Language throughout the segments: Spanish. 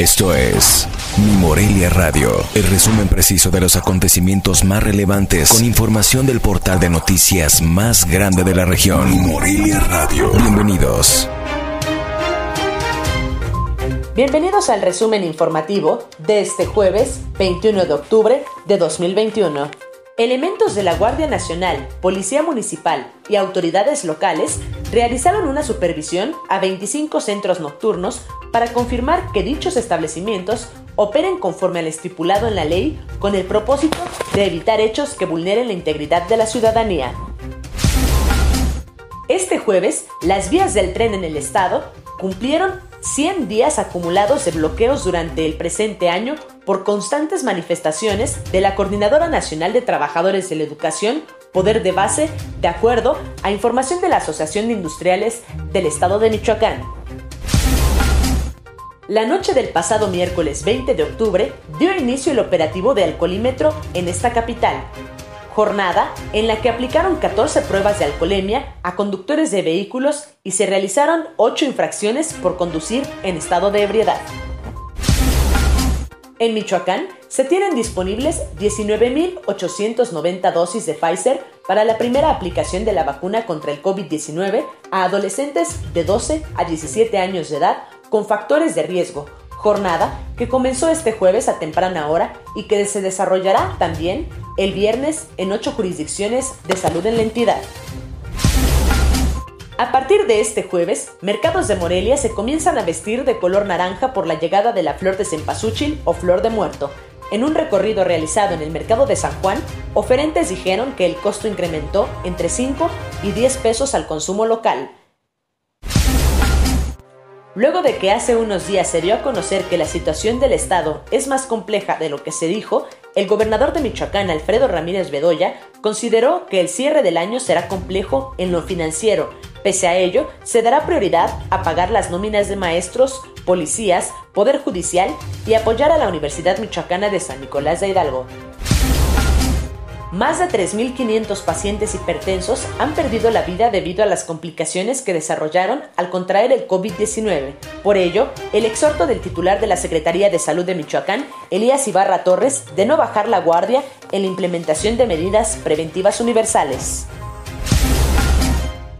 Esto es Mi Morelia Radio, el resumen preciso de los acontecimientos más relevantes con información del portal de noticias más grande de la región. Mi Morelia Radio. Bienvenidos. Bienvenidos al resumen informativo de este jueves 21 de octubre de 2021. Elementos de la Guardia Nacional, Policía Municipal y autoridades locales realizaron una supervisión a 25 centros nocturnos para confirmar que dichos establecimientos operen conforme al estipulado en la ley con el propósito de evitar hechos que vulneren la integridad de la ciudadanía. Este jueves, las vías del tren en el estado cumplieron 100 días acumulados de bloqueos durante el presente año por constantes manifestaciones de la Coordinadora Nacional de Trabajadores de la Educación, Poder de Base, de acuerdo a información de la Asociación de Industriales del Estado de Michoacán. La noche del pasado miércoles 20 de octubre dio inicio el operativo de alcoholímetro en esta capital, jornada en la que aplicaron 14 pruebas de alcoholemia a conductores de vehículos y se realizaron 8 infracciones por conducir en estado de ebriedad. En Michoacán se tienen disponibles 19.890 dosis de Pfizer para la primera aplicación de la vacuna contra el COVID-19 a adolescentes de 12 a 17 años de edad con factores de riesgo, jornada que comenzó este jueves a temprana hora y que se desarrollará también el viernes en ocho jurisdicciones de salud en la entidad. A partir de este jueves, mercados de Morelia se comienzan a vestir de color naranja por la llegada de la flor de cempasúchil o flor de muerto. En un recorrido realizado en el mercado de San Juan, oferentes dijeron que el costo incrementó entre 5 y 10 pesos al consumo local. Luego de que hace unos días se dio a conocer que la situación del Estado es más compleja de lo que se dijo, el gobernador de Michoacán, Alfredo Ramírez Bedoya, consideró que el cierre del año será complejo en lo financiero. Pese a ello, se dará prioridad a pagar las nóminas de maestros, policías, poder judicial y apoyar a la Universidad Michoacana de San Nicolás de Hidalgo. Más de 3.500 pacientes hipertensos han perdido la vida debido a las complicaciones que desarrollaron al contraer el COVID-19. Por ello, el exhorto del titular de la Secretaría de Salud de Michoacán, Elías Ibarra Torres, de no bajar la guardia en la implementación de medidas preventivas universales.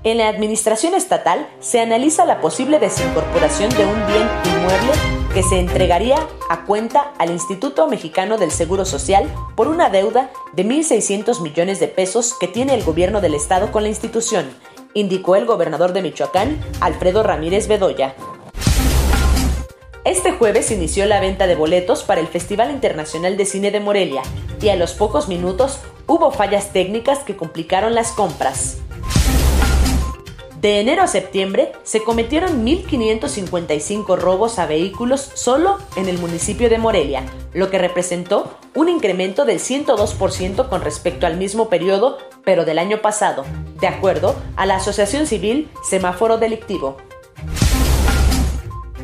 En la administración estatal se analiza la posible desincorporación de un bien inmueble que se entregaría a cuenta al Instituto Mexicano del Seguro Social por una deuda de 1.600 millones de pesos que tiene el gobierno del estado con la institución, indicó el gobernador de Michoacán, Alfredo Ramírez Bedoya. Este jueves inició la venta de boletos para el Festival Internacional de Cine de Morelia y a los pocos minutos hubo fallas técnicas que complicaron las compras. De enero a septiembre se cometieron 1.555 robos a vehículos solo en el municipio de Morelia, lo que representó un incremento del 102% con respecto al mismo periodo, pero del año pasado, de acuerdo a la Asociación Civil Semáforo Delictivo.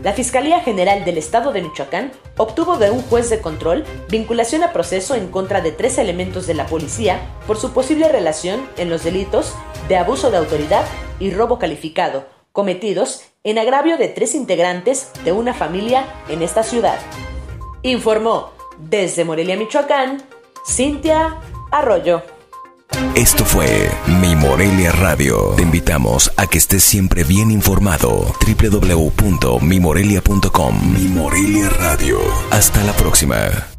La Fiscalía General del Estado de Michoacán obtuvo de un juez de control vinculación a proceso en contra de tres elementos de la policía por su posible relación en los delitos de abuso de autoridad y robo calificado, cometidos en agravio de tres integrantes de una familia en esta ciudad. Informó desde Morelia, Michoacán, Cintia Arroyo. Esto fue Mi Morelia Radio. Te invitamos a que estés siempre bien informado. www.mimorelia.com Mi Morelia Radio. Hasta la próxima.